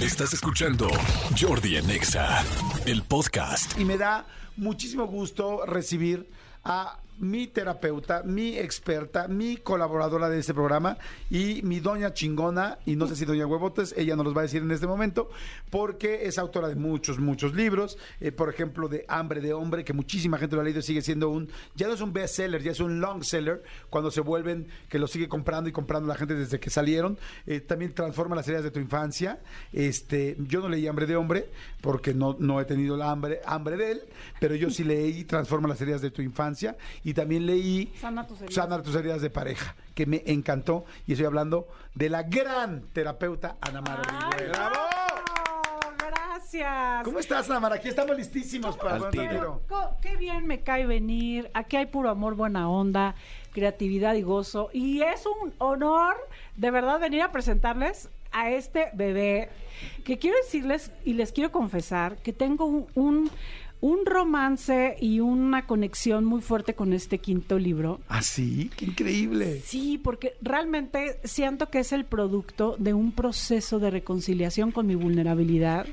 Estás escuchando Jordi Anexa, el podcast. Y me da muchísimo gusto recibir a mi terapeuta, mi experta, mi colaboradora de este programa y mi doña chingona, y no sé si doña Huevotes, ella nos los va a decir en este momento, porque es autora de muchos, muchos libros, eh, por ejemplo, de Hambre de Hombre, que muchísima gente lo ha leído sigue siendo un, ya no es un bestseller, ya es un long seller, cuando se vuelven, que lo sigue comprando y comprando la gente desde que salieron, eh, también transforma las heridas de tu infancia, este, yo no leí Hambre de Hombre, porque no, no he tenido la hambre, hambre de él, pero yo sí leí Transforma las heridas de tu infancia, y también leí Sana tus heridas. Sana tus heridas de pareja, que me encantó. Y estoy hablando de la gran terapeuta Ana Mara Ay. ¡Bravo! no, Gracias. ¿Cómo estás, Ana Mara? Aquí estamos listísimos para ponerte tiro. Qué bien me cae venir. Aquí hay puro amor, buena onda, creatividad y gozo. Y es un honor, de verdad, venir a presentarles a este bebé. Que quiero decirles y les quiero confesar que tengo un, un, un romance y una conexión muy fuerte con este quinto libro. ¿Ah, sí? ¡Qué increíble! Sí, porque realmente siento que es el producto de un proceso de reconciliación con mi vulnerabilidad.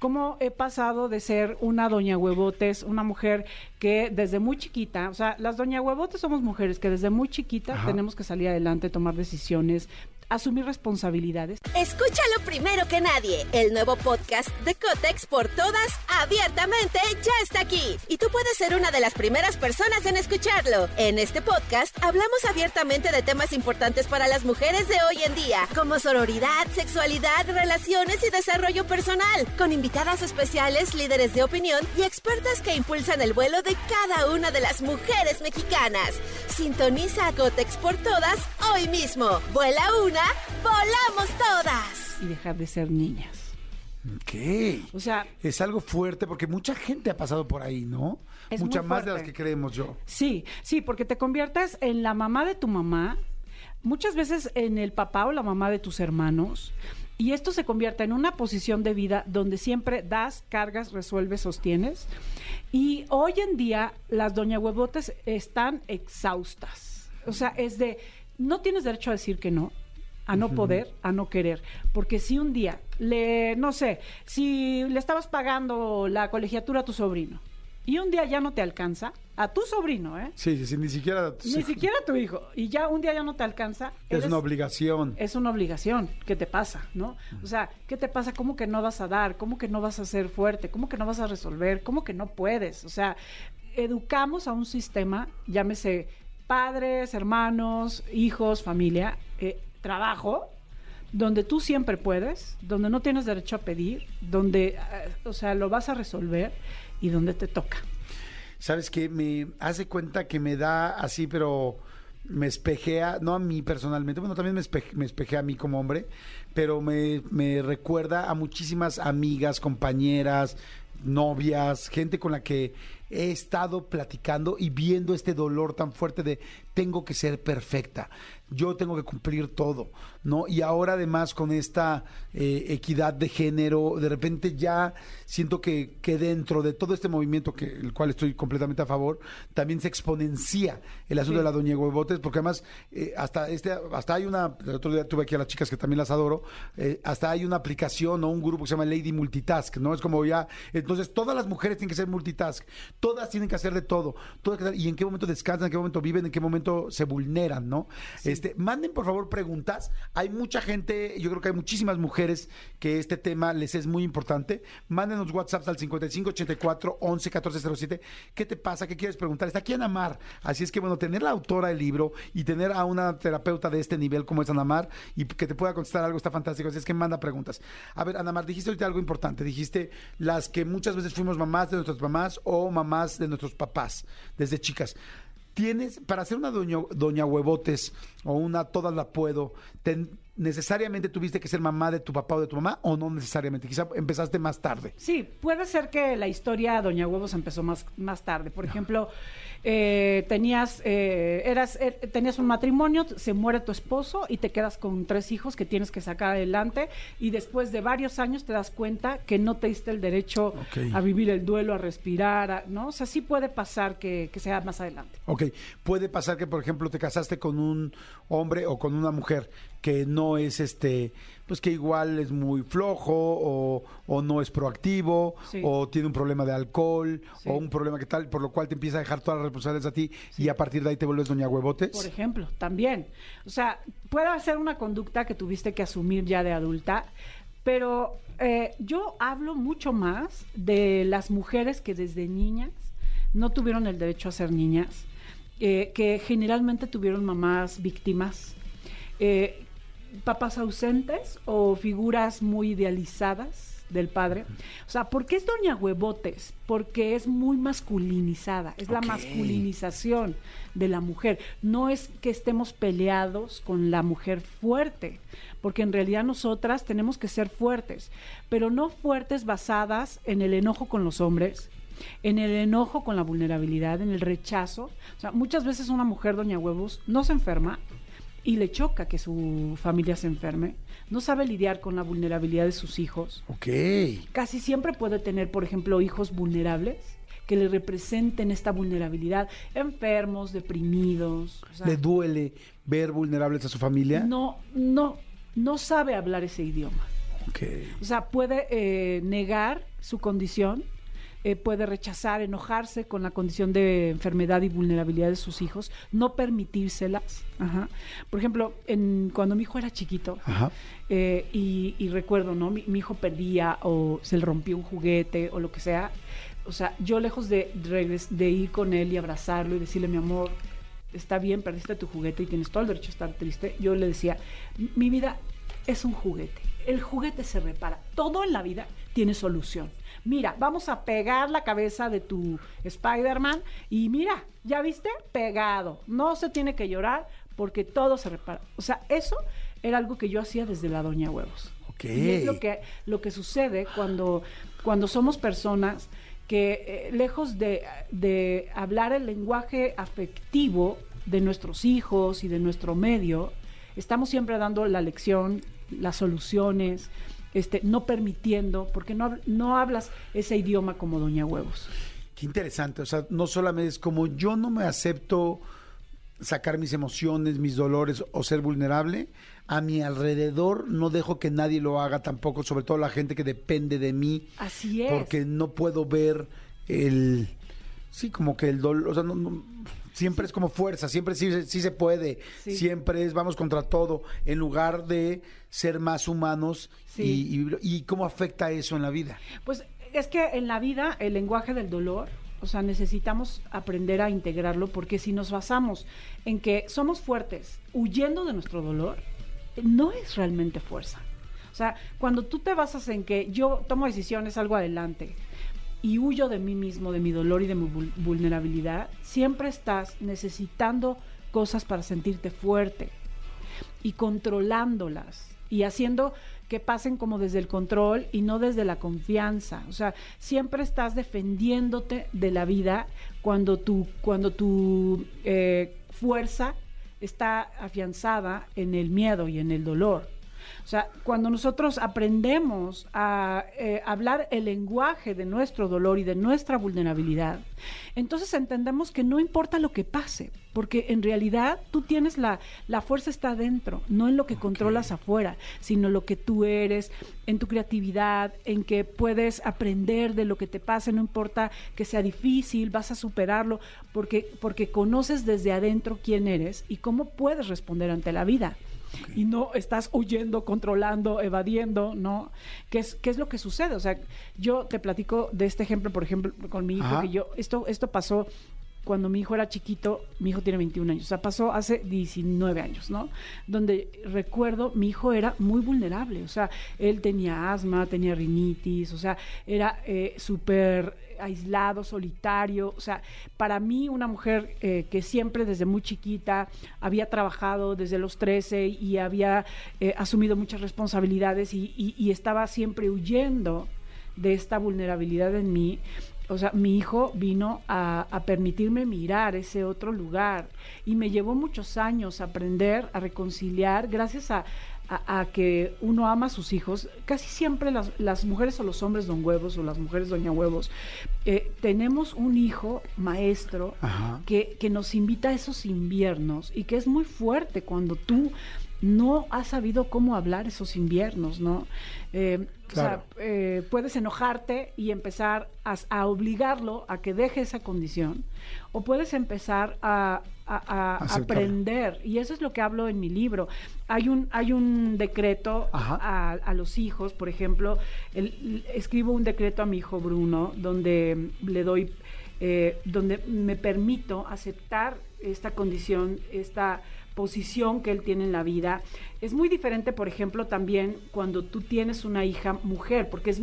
Cómo he pasado de ser una doña huevotes, una mujer que desde muy chiquita, o sea, las doña huevotes somos mujeres que desde muy chiquita Ajá. tenemos que salir adelante, tomar decisiones, asumir responsabilidades. Escúchalo primero que nadie. El nuevo podcast de Cotex por todas, abiertamente, ya está aquí. Y puedes ser una de las primeras personas en escucharlo. En este podcast hablamos abiertamente de temas importantes para las mujeres de hoy en día, como sororidad, sexualidad, relaciones y desarrollo personal, con invitadas especiales, líderes de opinión y expertas que impulsan el vuelo de cada una de las mujeres mexicanas. Sintoniza a Cotex por todas hoy mismo. Vuela una, volamos todas. y dejar de ser niñas. ¿Qué? O sea, Es algo fuerte porque mucha gente ha pasado por ahí, ¿no? Es Mucha muy más de las fuerte. que creemos yo. Sí, sí, porque te conviertes en la mamá de tu mamá, muchas veces en el papá o la mamá de tus hermanos, y esto se convierte en una posición de vida donde siempre das, cargas, resuelves, sostienes. Y hoy en día las doña huevotes están exhaustas. O sea, es de, no tienes derecho a decir que no, a no poder, a no querer. Porque si un día le, no sé, si le estabas pagando la colegiatura a tu sobrino y un día ya no te alcanza, a tu sobrino, ¿eh? Sí, sí, sí, ni siquiera... Ni siquiera a tu hijo, y ya un día ya no te alcanza. Es eres- una obligación. es una obligación. ¿Qué te pasa? ¿No? O sea, ¿qué te pasa? ¿Cómo que no vas a dar? ¿Cómo que no vas a ser fuerte? ¿Cómo que no vas a resolver? ¿Cómo que no puedes? O sea, educamos a un sistema, llámese padres, hermanos, hijos, familia, eh, trabajo, donde tú siempre puedes, donde no tienes derecho a pedir, donde, eh, o sea, lo vas a resolver y donde te toca. ¿Sabes qué? Me hace cuenta que me da así, pero me espejea, no a mí personalmente, bueno, también me, espe- me espejea a mí como hombre, pero me, me recuerda a muchísimas amigas, compañeras, novias, gente con la que he estado platicando y viendo este dolor tan fuerte de tengo que ser perfecta, yo tengo que cumplir todo, ¿no? Y ahora además con esta eh, equidad de género, de repente ya siento que, que dentro de todo este movimiento, que el cual estoy completamente a favor, también se exponencia el asunto de la doña Huevotes, porque además eh, hasta este, hasta hay una, el otro día tuve aquí a las chicas que también las adoro, eh, hasta hay una aplicación o un grupo que se llama Lady Multitask, ¿no? Es como ya, entonces todas las mujeres tienen que ser multitask, todas tienen que hacer de todo, todas y en qué momento descansan, en qué momento viven, en qué momento se vulneran, ¿no? Este, manden por favor preguntas. Hay mucha gente, yo creo que hay muchísimas mujeres que este tema les es muy importante. Mándenos WhatsApp al 5584 11 1407. ¿Qué te pasa? ¿Qué quieres preguntar? Está aquí Ana Mar. Así es que bueno, tener la autora del libro y tener a una terapeuta de este nivel como es Ana Mar y que te pueda contestar algo está fantástico. Así es que manda preguntas. A ver, Ana Mar, dijiste ahorita algo importante. Dijiste las que muchas veces fuimos mamás de nuestras mamás o mamás de nuestros papás desde chicas. Tienes, para ser una doña, doña huevotes o una todas la puedo, ten- necesariamente tuviste que ser mamá de tu papá o de tu mamá o no necesariamente? Quizá empezaste más tarde. Sí, puede ser que la historia Doña Huevos empezó más, más tarde. Por ejemplo, eh, tenías, eh, eras, eh, tenías un matrimonio, se muere tu esposo y te quedas con tres hijos que tienes que sacar adelante y después de varios años te das cuenta que no te diste el derecho a vivir el duelo, a respirar, a- ¿no? O sea, sí puede pasar que, que sea más adelante. Ok, puede pasar que, por ejemplo, te casaste con un hombre o con una mujer que no es este, pues que igual es muy flojo o, o no es proactivo Sí. o tiene un problema de alcohol Sí. o un problema que tal, por lo cual te empieza a dejar todas las responsabilidades a ti y a partir de ahí te vuelves doña huevotes. Por ejemplo, también. O sea, puede ser una conducta que tuviste que asumir ya de adulta, pero eh, yo hablo mucho más de las mujeres que desde niñas no tuvieron el derecho a ser niñas, eh, que generalmente tuvieron mamás víctimas, eh, papás ausentes o figuras muy idealizadas del padre. O sea, ¿por qué es Doña Huevotes? Porque es muy masculinizada, es la masculinización de la mujer. No es que estemos peleados con la mujer fuerte, porque en realidad nosotras tenemos que ser fuertes, pero no fuertes basadas en el enojo con los hombres, en el enojo con la vulnerabilidad, en el rechazo. O sea, muchas veces una mujer, Doña Huevos, no se enferma y le choca que su familia se enferme, no sabe lidiar con la vulnerabilidad de sus hijos. Ok. Casi siempre puede tener, por ejemplo, hijos vulnerables que le representen esta vulnerabilidad, enfermos, deprimidos. o sea, ¿Le duele ver vulnerables a su familia? no, no, no sabe hablar ese idioma. Ok. O sea, puede eh, negar su condición, eh, puede rechazar, enojarse con la condición de enfermedad y vulnerabilidad de sus hijos, no permitírselas. Ajá. Por ejemplo, en, cuando mi hijo era chiquito, Ajá. eh, y, y recuerdo, ¿no? Mi, mi hijo perdía o se le rompió un juguete o lo que sea. O sea, yo lejos de, de ir con él y abrazarlo y decirle, mi amor, está bien, perdiste tu juguete y tienes todo el derecho a estar triste, yo le decía, mi vida es un juguete. El juguete se repara. Todo en la vida tiene solución. Mira, vamos a pegar la cabeza de tu Spider-Man y mira, ¿ya viste? Pegado. No se tiene que llorar porque todo se repara. O sea, eso era algo que yo hacía desde la Doña Huevos. Ok. Y es lo que, lo que sucede cuando, cuando somos personas que, eh, lejos de, de hablar el lenguaje afectivo de nuestros hijos y de nuestro medio, estamos siempre dando la lección, las soluciones, este, no permitiendo, porque no, no hablas ese idioma como Doña Huevos. Qué interesante. O sea, no solamente es como yo no me acepto sacar mis emociones, mis dolores o ser vulnerable, a mi alrededor no dejo que nadie lo haga tampoco, sobre todo la gente que depende de mí, Así es. porque no puedo ver el, sí, como que el dolor, o sea, no- no- siempre es como fuerza, siempre sí, sí se puede, Sí. siempre es vamos contra todo, en lugar de ser más humanos Sí. y, y, y cómo afecta eso en la vida. Pues es que en la vida el lenguaje del dolor, o sea, necesitamos aprender a integrarlo porque si nos basamos en que somos fuertes huyendo de nuestro dolor, no es realmente fuerza. O sea, cuando tú te basas en que yo tomo decisiones, salgo adelante y huyo de mí mismo, de mi dolor y de mi vul- vulnerabilidad, siempre estás necesitando cosas para sentirte fuerte y controlándolas y haciendo que pasen como desde el control y no desde la confianza. O sea, siempre estás defendiéndote de la vida cuando tu, cuando tu eh, fuerza está afianzada en el miedo y en el dolor. O sea, cuando nosotros aprendemos a eh, hablar el lenguaje de nuestro dolor y de nuestra vulnerabilidad, entonces entendemos que no importa lo que pase, porque en realidad tú tienes la, la fuerza está adentro, no en lo que controlas afuera, sino lo que tú eres, en tu creatividad, en que puedes aprender de lo que te pase, no importa que sea difícil, vas a superarlo, porque, porque conoces desde adentro quién eres y cómo puedes responder ante la vida y no estás huyendo, controlando, evadiendo, ¿no? ¿Qué es, qué es lo que sucede? O sea, yo te platico de este ejemplo, por ejemplo, con mi hijo, Ajá. que yo, esto, esto pasó cuando mi hijo era chiquito, mi hijo tiene 21 años, o sea, pasó hace 19 años, ¿no? Donde recuerdo, mi hijo era muy vulnerable, o sea, él tenía asma, tenía rinitis, o sea, era eh, súper aislado, solitario. O sea, para mí una mujer eh, que siempre desde muy chiquita había trabajado desde los 13 y había eh, asumido muchas responsabilidades y, y, estaba siempre huyendo de esta vulnerabilidad en mí. O sea, mi hijo vino a, a, permitirme mirar ese otro lugar y me llevó muchos años a aprender, a reconciliar, gracias a, a, que uno ama a sus hijos, casi siempre las, las, mujeres o los hombres don huevos o las mujeres doña huevos, eh, tenemos un hijo maestro que, que nos invita a esos inviernos y que es muy fuerte cuando tú no has sabido cómo hablar esos inviernos, ¿no? Eh, o sea, eh, puedes enojarte y empezar a, obligarlo a que deje esa condición, o puedes empezar a, aprender, y eso es lo que hablo en mi libro. Hay un, hay un decreto a, los hijos, por ejemplo, escribo un decreto a mi hijo Bruno, donde le doy, eh, donde me permito aceptar esta condición, esta posición que él tiene en la vida. Es muy diferente, por ejemplo, también cuando tú tienes una hija mujer, porque es,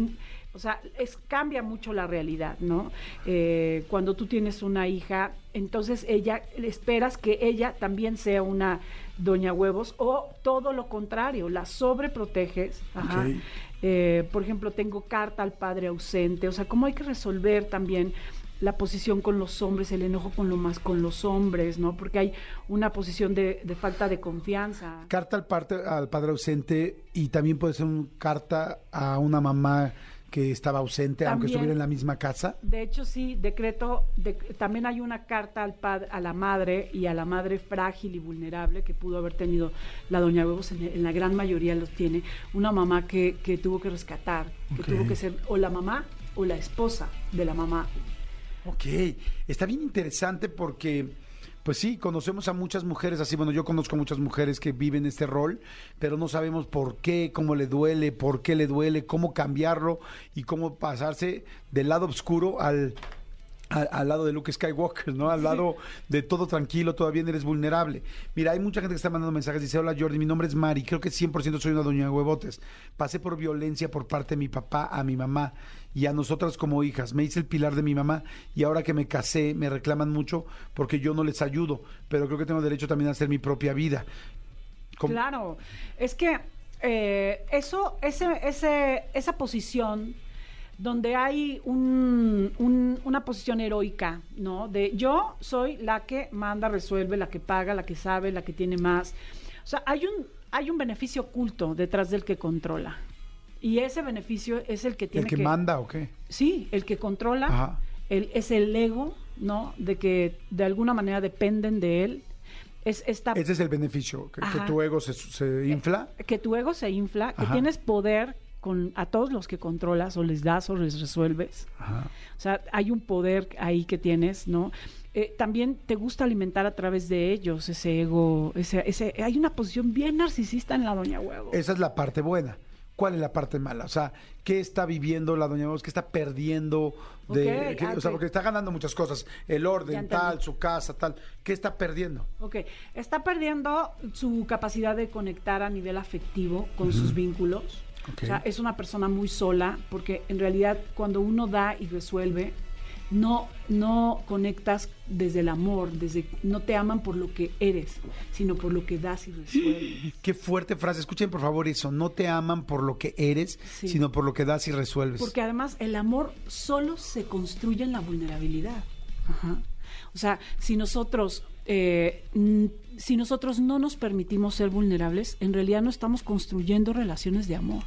o sea, es, cambia mucho la realidad, ¿no? Eh, cuando tú tienes una hija, entonces ella, esperas que ella también sea una doña huevos o todo lo contrario, la sobreproteges. Ajá. Eh, por ejemplo, tengo carta al padre ausente, o sea, cómo hay que resolver también la posición con los hombres, el enojo con lo más con los hombres, ¿no? Porque hay una posición de, falta de confianza. Carta al, parte, al padre ausente y también puede ser una carta a una mamá que estaba ausente, aunque estuviera en la misma casa. De hecho, sí, decreto, también hay una carta al padre, a la madre y a la madre frágil y vulnerable que pudo haber tenido la doña Huevos, en, la gran mayoría los tiene, una mamá que, que tuvo que rescatar, que tuvo que ser o la mamá o la esposa de la mamá Ok, está bien interesante porque, pues sí, conocemos a muchas mujeres así, bueno, yo conozco muchas mujeres que viven este rol, pero no sabemos por qué, cómo le duele, por qué le duele, cómo cambiarlo y cómo pasarse del lado oscuro al, al, lado de Luke Skywalker, ¿no? Al lado de todo tranquilo, todavía eres vulnerable. Mira, hay mucha gente que está mandando mensajes. Dice, hola Jordi, mi nombre es Mari, creo que 100% soy una doña de huevotes. Pasé por violencia por parte de mi papá a mi mamá y a nosotras como hijas. Me hice el pilar de mi mamá y ahora que me casé me reclaman mucho porque yo no les ayudo, pero creo que tengo derecho también a hacer mi propia vida. Claro, es que eh, eso, ese, ese, esa posición donde hay una posición heroica, ¿no? De yo soy la que manda, resuelve, la que paga, la que sabe, la que tiene más. O sea, hay un, hay un beneficio oculto detrás del que controla. Y ese beneficio es el que tiene ¿El que, manda o qué? Sí, el que controla. El, es el ego, ¿no? De que de alguna manera dependen de él. Es esta... Ese es el beneficio, que, tu ego se, se infla. Que, tu ego se infla, que tienes poder con a todos los que controlas o les das o les resuelves. O sea, hay un poder ahí que tienes, ¿no? Eh, también te gusta alimentar a través de ellos ese ego, ese, ese, hay una posición bien narcisista en la doña huevo. Esa es la parte buena. ¿Cuál es la parte mala? O sea, ¿qué está viviendo la doña Huevos? ¿Qué está perdiendo? De, o sea, porque está ganando muchas cosas. El orden, tal, su casa, tal. ¿Qué está perdiendo? Ok. Está perdiendo su capacidad de conectar a nivel afectivo con sus vínculos o sea, es una persona muy sola porque en realidad cuando uno da y resuelve, no, no conectas desde el amor, desde no te aman por lo que eres, sino por lo que das y resuelves. Qué fuerte frase. Escuchen por favor eso. No te aman por lo que eres, sino por lo que das y resuelves. Porque además el amor solo se construye en la vulnerabilidad. O sea, si nosotros eh, si nosotros no nos permitimos ser vulnerables, en realidad no estamos construyendo relaciones de amor.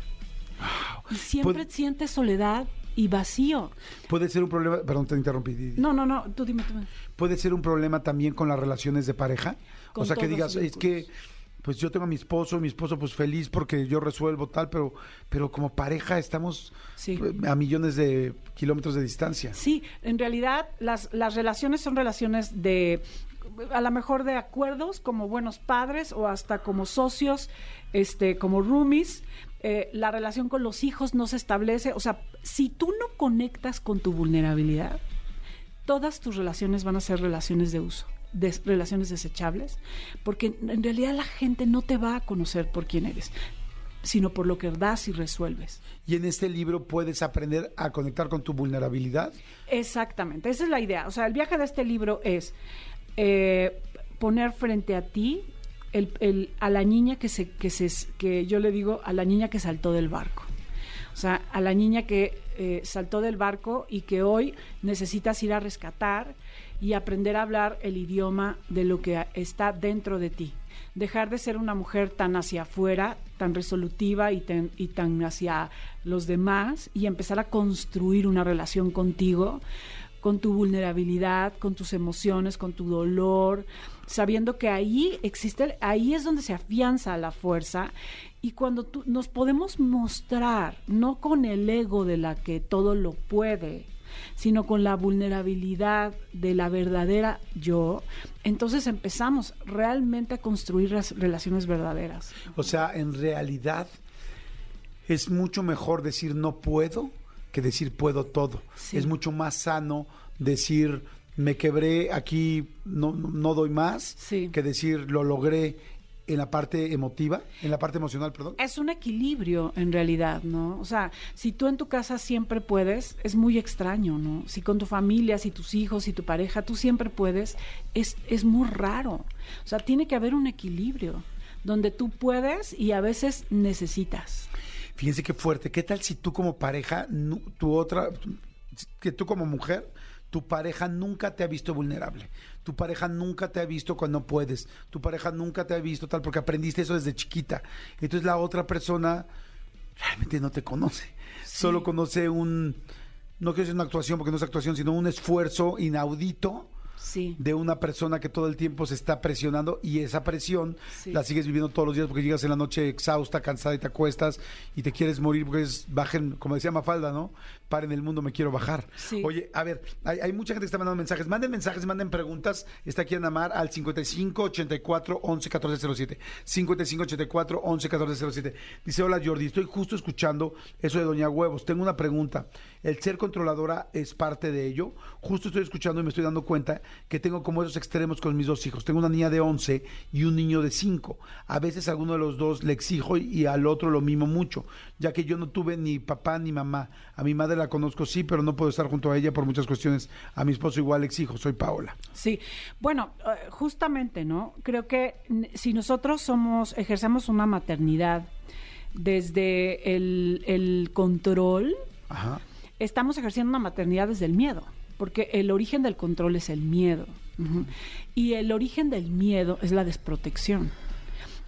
Y siempre sientes soledad y vacío. Puede ser un problema, perdón, te interrumpí. No, no, no, tú dime, tú Puede ser un problema también con las relaciones de pareja. o sea, que digas, es que pues yo tengo a mi esposo, mi esposo pues feliz porque yo resuelvo tal, pero, pero como pareja estamos eh, a millones de kilómetros de distancia. Sí, en realidad las, las relaciones son relaciones de a lo mejor de acuerdos como buenos padres o hasta como socios, este, como roomies. Eh, la relación con los hijos no se establece. O sea, si tú no conectas con tu vulnerabilidad, todas tus relaciones van a ser relaciones de uso, de, relaciones desechables, porque en realidad la gente no te va a conocer por quién eres sino por lo que das y resuelves. Y en este libro puedes aprender a conectar con tu vulnerabilidad. Exactamente, esa es la idea. O sea, el viaje de este libro es eh, poner frente a ti el, a la niña que se, que se, que yo le digo a la niña que saltó del barco. O sea, a la niña que eh, saltó del barco y que hoy necesitas ir a rescatar y aprender a hablar el idioma de lo que está dentro de ti. Dejar de ser una mujer tan hacia afuera, tan resolutiva y tan, y tan hacia los demás y empezar a construir una relación contigo, con tu vulnerabilidad, con tus emociones, con tu dolor, sabiendo que ahí existe, ahí es donde se afianza la fuerza y cuando tú, nos podemos mostrar, no con el ego de la que todo lo puede, sino con la vulnerabilidad de la verdadera yo, entonces empezamos realmente a construir las relaciones verdaderas. O sea, en realidad es mucho mejor decir no puedo que decir puedo todo. Es mucho más sano decir me quebré aquí, no, no doy más, que decir lo logré en la parte emotiva, en la parte emocional, perdón. Es un equilibrio en realidad, ¿no? O sea, si tú en tu casa siempre puedes, es muy extraño, ¿no? Si con tu familia, si tus hijos, si tu pareja, tú siempre puedes, es, es muy raro. O sea, tiene que haber un equilibrio donde tú puedes y a veces necesitas. Fíjense qué fuerte. ¿Qué tal si tú como pareja, tu otra, que tú como mujer, tu pareja nunca te ha visto vulnerable. Tu pareja nunca te ha visto cuando puedes. Tu pareja nunca te ha visto tal porque aprendiste eso desde chiquita. Entonces la otra persona realmente no te conoce. Solo conoce un, no quiero decir una actuación porque no es actuación, sino un esfuerzo inaudito de una persona que todo el tiempo se está presionando y esa presión la sigues viviendo todos los días porque llegas en la noche exhausta, cansada y te acuestas y te quieres morir porque es bajen, como decía Mafalda, ¿no? Paren el mundo, me quiero bajar. Oye, a ver, hay, mucha gente que está mandando mensajes. Manden mensajes, manden preguntas. Está aquí Ana Mar al 55 84 11 14 07. 55 84 11 14 07. Dice, hola Jordi, estoy justo escuchando eso de Doña Huevos. Tengo una pregunta. ¿El ser controladora es parte de ello? Justo estoy escuchando y me estoy dando cuenta que tengo como esos extremos con mis dos hijos. Tengo una niña de 11 y un niño de 5. A veces a alguno de los dos le exijo y al otro lo mimo mucho, ya que yo no tuve ni papá ni mamá. A mi madre la conozco sí, pero no puedo estar junto a ella por muchas cuestiones. A mi esposo igual le exijo, soy Paola. Sí, bueno, eh, justamente, ¿no? Creo que si nosotros somos, ejercemos una maternidad desde el, control, estamos ejerciendo una maternidad desde el miedo porque el origen del control es el miedo. Y el origen del miedo es la desprotección.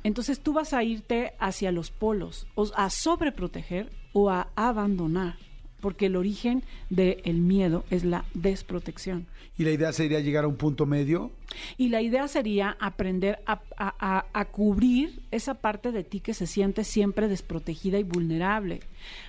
Entonces tú vas a irte hacia los polos, a sobreproteger o a abandonar, porque el origen del miedo es la desprotección. ¿Y la idea sería llegar a un punto medio? Y la idea sería aprender a, cubrir esa parte de ti que se siente siempre desprotegida y vulnerable,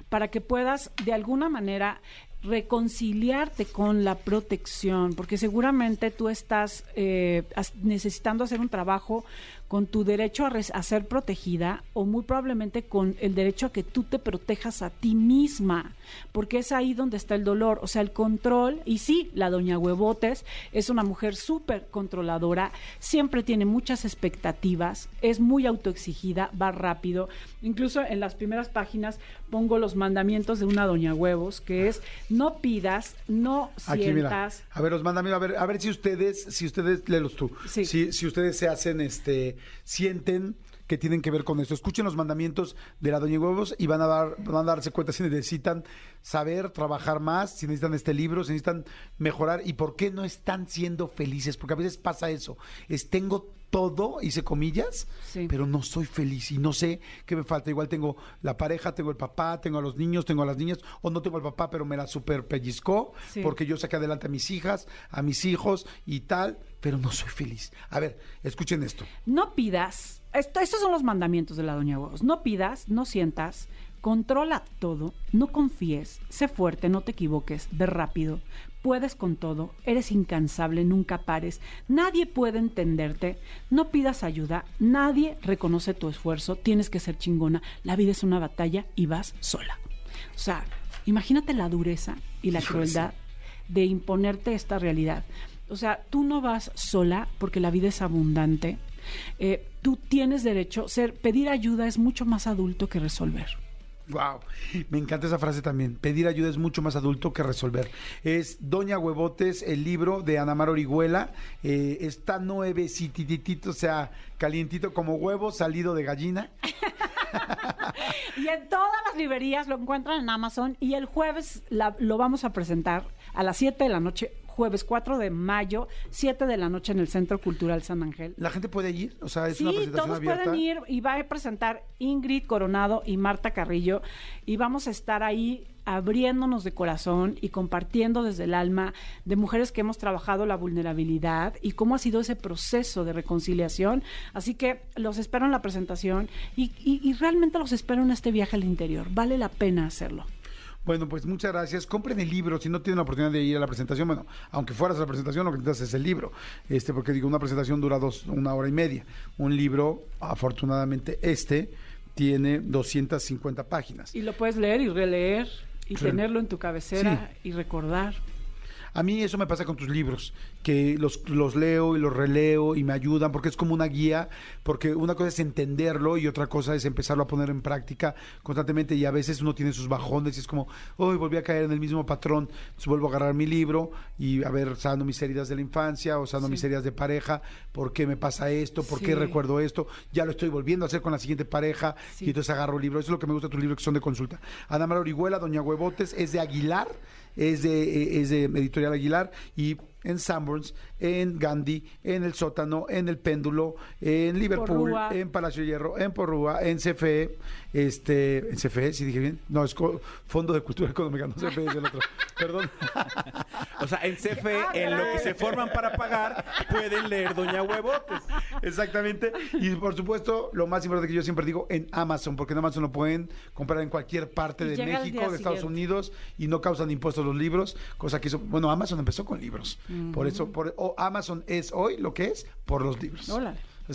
para que puedas de alguna manera reconciliarte con la protección, porque seguramente tú estás eh, necesitando hacer un trabajo con tu derecho a, ser protegida o muy probablemente con el derecho a que tú te protejas a ti misma, porque es ahí donde está el dolor, o sea, el control. Y sí, la doña Huevotes es una mujer súper controladora, siempre tiene muchas expectativas, es muy autoexigida, va rápido. Incluso en las primeras páginas pongo los mandamientos de una doña Huevos, que es no pidas, no sientas. A ver, los mandamientos, a ver, a ver si ustedes, si ustedes, léelos tú, si, si ustedes se hacen este sienten que tienen que ver con esto. Escuchen los mandamientos de la Doña Huevos y van a, dar, van a darse cuenta si necesitan saber, trabajar más, si necesitan este libro, si necesitan mejorar y por qué no están siendo felices. Porque a veces pasa eso. Es tengo todo, hice comillas, pero no soy feliz y no sé qué me falta. Igual tengo la pareja, tengo el papá, tengo a los niños, tengo a las niñas, o no tengo al papá, pero me la super pellizcó porque yo saqué adelante a mis hijas, a mis hijos y tal pero no soy feliz. A ver, escuchen esto. No pidas, estos son los mandamientos de la Doña Huevos. No pidas, no sientas, controla todo, no confíes, sé fuerte, no te equivoques, ve rápido, puedes con todo, eres incansable, nunca pares, nadie puede entenderte, no pidas ayuda, nadie reconoce tu esfuerzo, tienes que ser chingona, la vida es una batalla y vas sola. O sea, imagínate la dureza y la crueldad de imponerte esta realidad. O sea, tú no vas sola porque la vida es abundante. Eh, tú tienes derecho, ser, pedir ayuda es mucho más adulto que resolver. Wow, me encanta esa frase también. Pedir ayuda es mucho más adulto que resolver. Es Doña Huevotes, el libro de Ana Mar Orihuela. Eh, está nuevecititito, o sea, calientito como huevo salido de gallina. y en todas las librerías lo encuentran en Amazon y el jueves lo vamos a presentar a las 7 de la noche jueves 4 de mayo, 7 de la noche en el Centro Cultural San Ángel. ¿La gente puede ir? O sea, es sí, una presentación todos pueden ir y va a presentar Ingrid Coronado y Marta Carrillo y vamos a estar ahí abriéndonos de corazón y compartiendo desde el alma de mujeres que hemos trabajado la vulnerabilidad y cómo ha sido ese proceso de reconciliación. Así que los espero en la presentación y, y realmente los espero en este viaje al interior. Vale la pena hacerlo. Bueno, pues muchas gracias. Compren el libro si no tienen la oportunidad de ir a la presentación. Bueno, aunque fueras a la presentación, lo que necesitas es el libro. Este, porque digo, una presentación dura dos, una hora y media. Un libro, afortunadamente, este tiene 250 páginas. Y lo puedes leer y releer y tenerlo en tu cabecera y recordar. A mí eso me pasa con tus libros, que los, los leo y los releo y me ayudan porque es como una guía, porque una cosa es entenderlo y otra cosa es empezarlo a poner en práctica constantemente y a veces uno tiene sus bajones y es como, hoy volví a caer en el mismo patrón, entonces vuelvo a agarrar mi libro y a ver, sanando mis heridas de la infancia o sanando mis heridas de pareja, ¿por qué me pasa esto? ¿Por qué recuerdo esto? Ya lo estoy volviendo a hacer con la siguiente pareja y entonces agarro el libro. Eso es lo que me gusta de tus libros que son de consulta. Ana María Orihuela, Doña Huevotes, es de Aguilar es de, eh, es de Editorial Aguilar y en Sanborns, en Gandhi, en El Sótano, en El Péndulo, en Liverpool, en Palacio de Hierro, en Porrúa, en CFE, este, en CFE, si dije bien, no, es Fondo de Cultura Económica, no CFE es el otro, perdón. o sea, en CFE, en lo que se forman para pagar, pueden leer Doña Huevotes. Exactamente, y por supuesto, lo más importante que yo siempre digo, en Amazon, porque en Amazon lo pueden comprar en cualquier parte de México, de Estados Unidos, y no causan impuestos los libros, cosa que hizo, bueno, Amazon empezó con libros. Por eso, por, Amazon es hoy lo que es por los libros.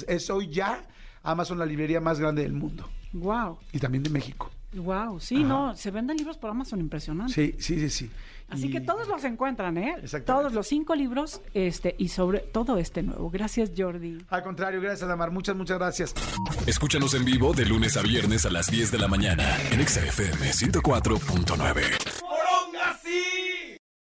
es hoy ya Amazon la librería más grande del mundo. Wow. Y también de México. Wow, sí, no, se venden libros por Amazon impresionante. Sí, sí, sí, sí. Así que todos los encuentran, ¿eh? Todos los cinco libros, este, y sobre todo este nuevo. Gracias, Jordi. Al contrario, gracias, Adamar. Muchas, muchas gracias. Escúchanos en vivo de lunes a viernes a las 10 de la mañana en XFM 104.9.